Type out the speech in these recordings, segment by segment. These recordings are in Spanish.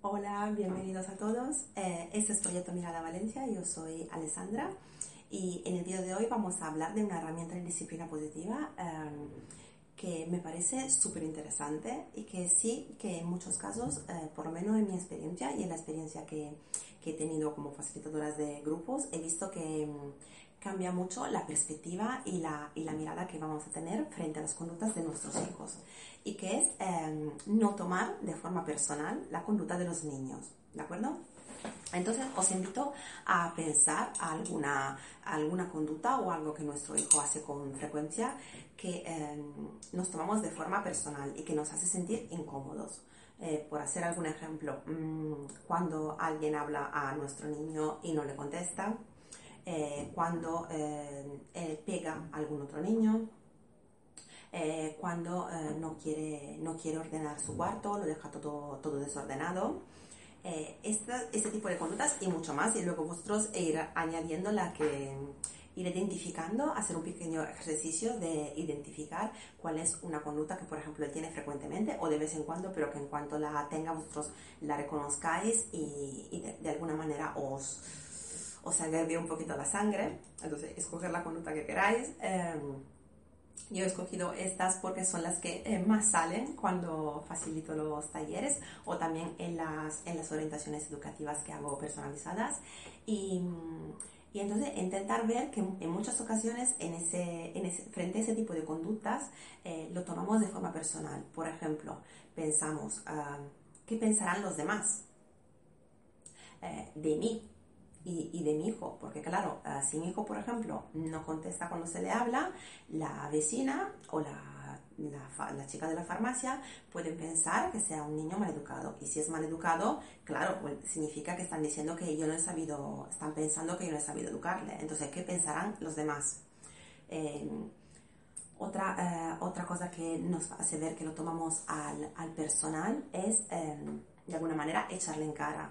Hola, bienvenidos a todos. Eh, este es Proyecto Mirada Valencia, yo soy Alessandra y en el vídeo de hoy vamos a hablar de una herramienta de disciplina positiva eh, que me parece súper interesante y que sí que en muchos casos, eh, por lo menos en mi experiencia y en la experiencia que, que he tenido como facilitadora de grupos, he visto que mm, cambia mucho la perspectiva y la, y la mirada que vamos a tener frente a las conductas de nuestros hijos y que es eh, no tomar de forma personal la conducta de los niños, ¿de acuerdo? Entonces os invito a pensar alguna, alguna conducta o algo que nuestro hijo hace con frecuencia que eh, nos tomamos de forma personal y que nos hace sentir incómodos. Eh, por hacer algún ejemplo, mmm, cuando alguien habla a nuestro niño y no le contesta, eh, cuando él pega a algún otro niño, eh, cuando eh, no, quiere, no quiere ordenar su cuarto, lo deja todo, todo desordenado. Eh, este tipo de conductas y mucho más, y luego vosotros ir añadiendo la que ir identificando, hacer un pequeño ejercicio de identificar cuál es una conducta que, por ejemplo, él tiene frecuentemente o de vez en cuando, pero que en cuanto la tenga vosotros la reconozcáis y, de, alguna manera os, os un poquito la sangre. Entonces, escoger la conducta que queráis. Eh, yo he escogido estas porque son las que eh, más salen cuando facilito los talleres o también en las, en las orientaciones educativas que hago personalizadas. Y, y entonces intentar ver que en muchas ocasiones en ese, en ese, frente a ese tipo de conductas eh, lo tomamos de forma personal. Por ejemplo, pensamos, uh, ¿qué pensarán los demás eh, de mí? Y, y, de mi hijo, porque claro, uh, si mi hijo, por ejemplo, no contesta cuando se le habla, la vecina o la, la, la, chica de la farmacia pueden pensar que sea un niño maleducado. Y si es maleducado, claro, pues significa que están diciendo que yo no he sabido, están pensando que yo no he sabido educarle. Entonces, ¿qué pensarán los demás? Eh, otra, eh, otra cosa que nos hace ver que lo tomamos al, al personal es, eh, de alguna manera, echarle en cara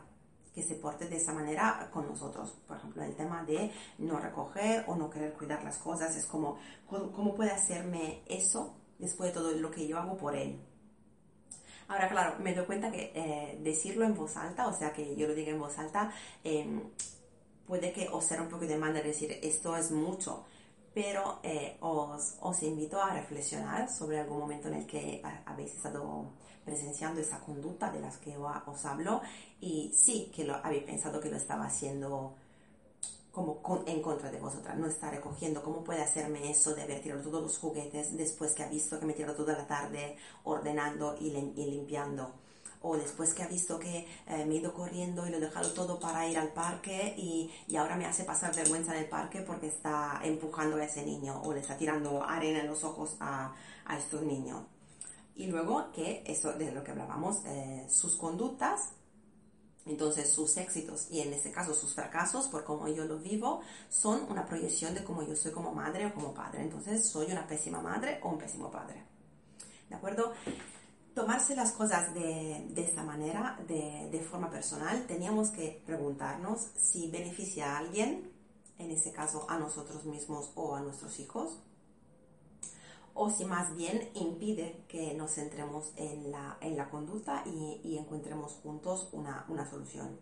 que se porte de esa manera con nosotros. Por ejemplo, el tema de no recoger o no querer cuidar las cosas, es como, ¿cómo puede hacerme eso después de todo lo que yo hago por él? Ahora, claro, me doy cuenta que eh, decirlo en voz alta, o sea, que yo lo diga en voz alta, eh, puede que os sea un poco de manda decir esto es mucho, pero eh, os, os, invito a reflexionar sobre algún momento en el que habéis estado presenciando esa conducta de las que os hablo y sí que lo habéis pensado que lo estaba haciendo como con, en contra de vosotras, no está recogiendo, ¿cómo puede hacerme eso de haber tirado todos los juguetes después que ha visto que me tirado toda la tarde ordenando y, y limpiando? O después que ha visto que eh, me he ido corriendo y lo he dejado todo para ir al parque y, y, ahora me hace pasar vergüenza en el parque porque está empujando a ese niño o le está tirando arena en los ojos a, a estos niños. Y luego que eso de lo que hablábamos, eh, sus conductas, entonces sus éxitos y en este caso sus fracasos, por cómo yo lo vivo, son una proyección de cómo yo soy como madre o como padre. Entonces soy una pésima madre o un pésimo padre. ¿De acuerdo? Tomarse las cosas de, de esta manera, de, de, forma personal, teníamos que preguntarnos si beneficia a alguien, en este caso a nosotros mismos o a nuestros hijos, o si más bien impide que nos centremos en la, en la conducta y, y, encontremos juntos una, una solución.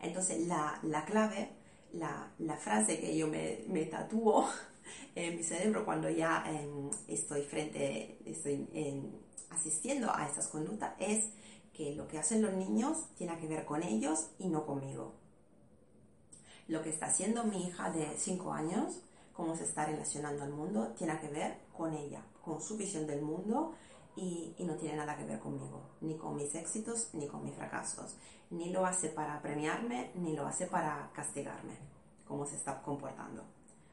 Entonces, la, la clave, la, la, frase que yo me, me tatúo en mi cerebro cuando ya eh, estoy frente, estoy en asistiendo a estas conductas es que lo que hacen los niños tiene que ver con ellos y no conmigo. Lo que está haciendo mi hija de 5 años, cómo se está relacionando al mundo, tiene que ver con ella, con su visión del mundo y, y, no tiene nada que ver conmigo, ni con mis éxitos, ni con mis fracasos. Ni lo hace para premiarme, ni lo hace para castigarme, cómo se está comportando.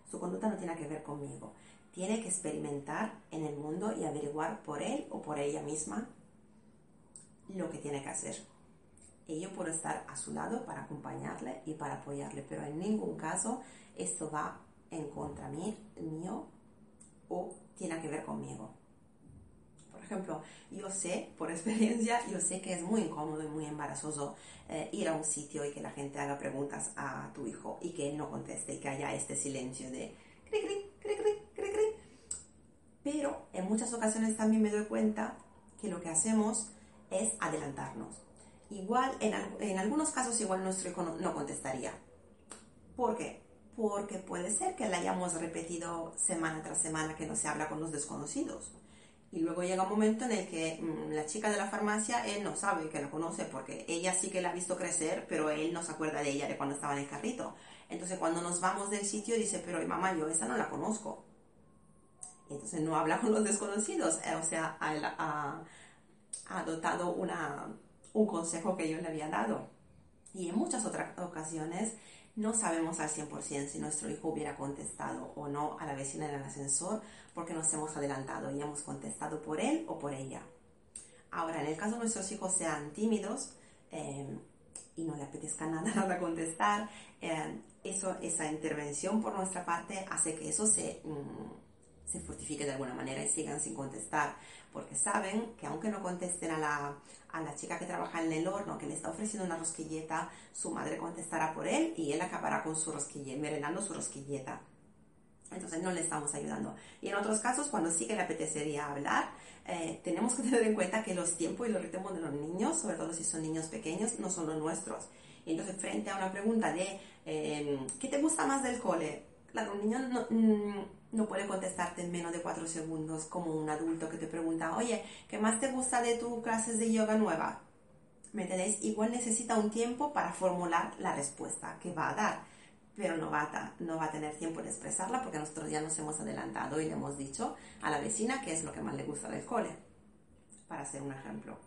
Su conducta no tiene que ver conmigo. Tiene que experimentar en el mundo y averiguar por él o por ella misma lo que tiene que hacer. Y yo puedo estar a su lado para acompañarle y para apoyarle, pero en ningún caso esto va en contra mí, mío o tiene que ver conmigo. Por ejemplo, yo sé, por experiencia, yo sé que es muy incómodo y muy embarazoso eh, ir a un sitio y que la gente haga preguntas a tu hijo y que él no conteste y que haya este silencio de cri, cri, cri, cri, cri. Pero en muchas ocasiones también me doy cuenta que lo que hacemos es adelantarnos. Igual, en, en algunos casos, igual nuestro hijo no, no contestaría. ¿Por qué? Porque puede ser que le hayamos repetido semana tras semana que no se habla con los desconocidos. Y luego llega un momento en el que mmm, la chica de la farmacia, él no sabe que la conoce porque ella sí que la ha visto crecer, pero él no se acuerda de ella de cuando estaba en el carrito. Entonces cuando nos vamos del sitio dice, pero mamá, yo esa no la conozco. Y entonces no habla con los desconocidos, o sea, ha, ha adoptado una, un consejo que yo le había dado. Y en muchas otras ocasiones no sabemos al 100% si nuestro hijo hubiera contestado o no a la vecina en el ascensor porque nos hemos adelantado y hemos contestado por él o por ella. Ahora, en el caso de nuestros hijos sean tímidos eh, y no le apetezca nada, nada contestar, eh, eso, esa intervención por nuestra parte hace que eso se, mm, se fortifique de alguna manera y sigan sin contestar, porque saben que aunque no contesten a la, a la chica que trabaja en el horno, que le está ofreciendo una rosquilleta, su madre contestará por él y él acabará con su rosquilleta, merendando su rosquilleta. Entonces no le estamos ayudando. Y en otros casos, cuando sí que le apetecería hablar, eh, tenemos que tener en cuenta que los tiempos y los ritmos de los niños, sobre todo si son niños pequeños, no son los nuestros. Entonces frente a una pregunta de eh, ¿qué te gusta más del cole? Un niño no, no, puede contestarte en menos de cuatro segundos como un adulto que te pregunta, oye, ¿qué más te gusta de tus clases de yoga nueva? ¿Me entendéis? Igual necesita un tiempo para formular la respuesta que va a dar, pero no va a, no va a tener tiempo de expresarla porque nosotros ya nos hemos adelantado y le hemos dicho a la vecina qué es lo que más le gusta del cole, para hacer un ejemplo.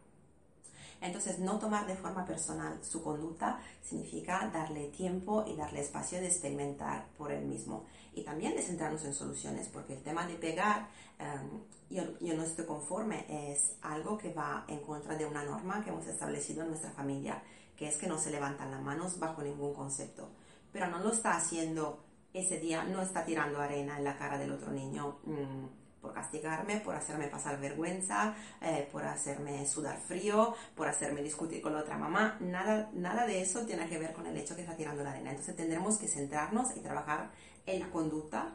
Entonces, no tomar de forma personal su conducta significa darle tiempo y darle espacio de experimentar por él mismo. Y también de centrarnos en soluciones, porque el tema de pegar, um, yo, yo, no estoy conforme, es algo que va en contra de una norma que hemos establecido en nuestra familia, que es que no se levantan las manos bajo ningún concepto. Pero no lo está haciendo ese día, no está tirando arena en la cara del otro niño. Mmm, por castigarme, por hacerme pasar vergüenza, eh, por hacerme sudar frío, por hacerme discutir con la otra mamá. Nada, nada de eso tiene que ver con el hecho que está tirando la arena. Entonces tendremos que centrarnos y trabajar en la conducta,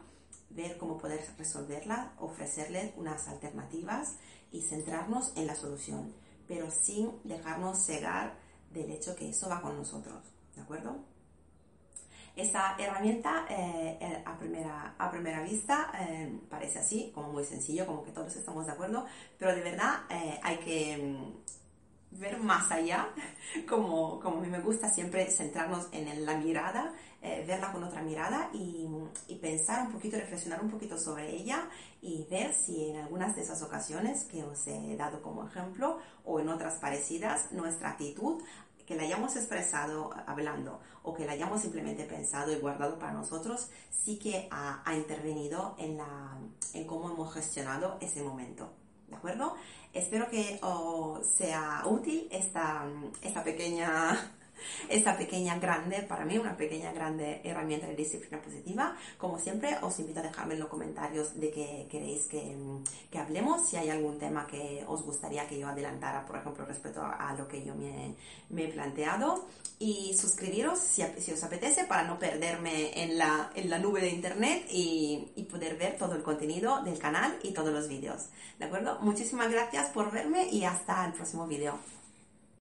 ver cómo poder resolverla, ofrecerle unas alternativas y centrarnos en la solución, pero sin dejarnos cegar del hecho que eso va con nosotros. ¿De acuerdo? Esa herramienta eh, a, primera, a primera vista eh, parece así, como muy sencillo, como que todos estamos de acuerdo, pero de verdad eh, hay que mm, ver más allá, como, como a mí me gusta siempre centrarnos en la mirada, verla con otra mirada y, y, pensar un poquito, reflexionar un poquito sobre ella y ver si en algunas de esas ocasiones que os he dado como ejemplo o en otras parecidas, nuestra actitud que la hayamos expresado hablando o que la hayamos simplemente pensado y guardado para nosotros, sí que ha, intervenido en, la, en cómo hemos gestionado ese momento. ¿De acuerdo? Espero que os sea útil esta, esta pequeña esta pequeña grande, para mí una pequeña grande herramienta de disciplina positiva. Como siempre, os invito a dejarme en los comentarios de qué queréis que, que, hablemos, si hay algún tema que os gustaría que yo adelantara, por ejemplo, respecto a, a lo que yo me, me, he planteado. Y suscribiros si, si, os apetece para no perderme en la, en la nube de internet y, y poder ver todo el contenido del canal y todos los vídeos. ¿De acuerdo? Muchísimas gracias por verme y hasta el próximo vídeo.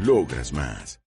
Logras más.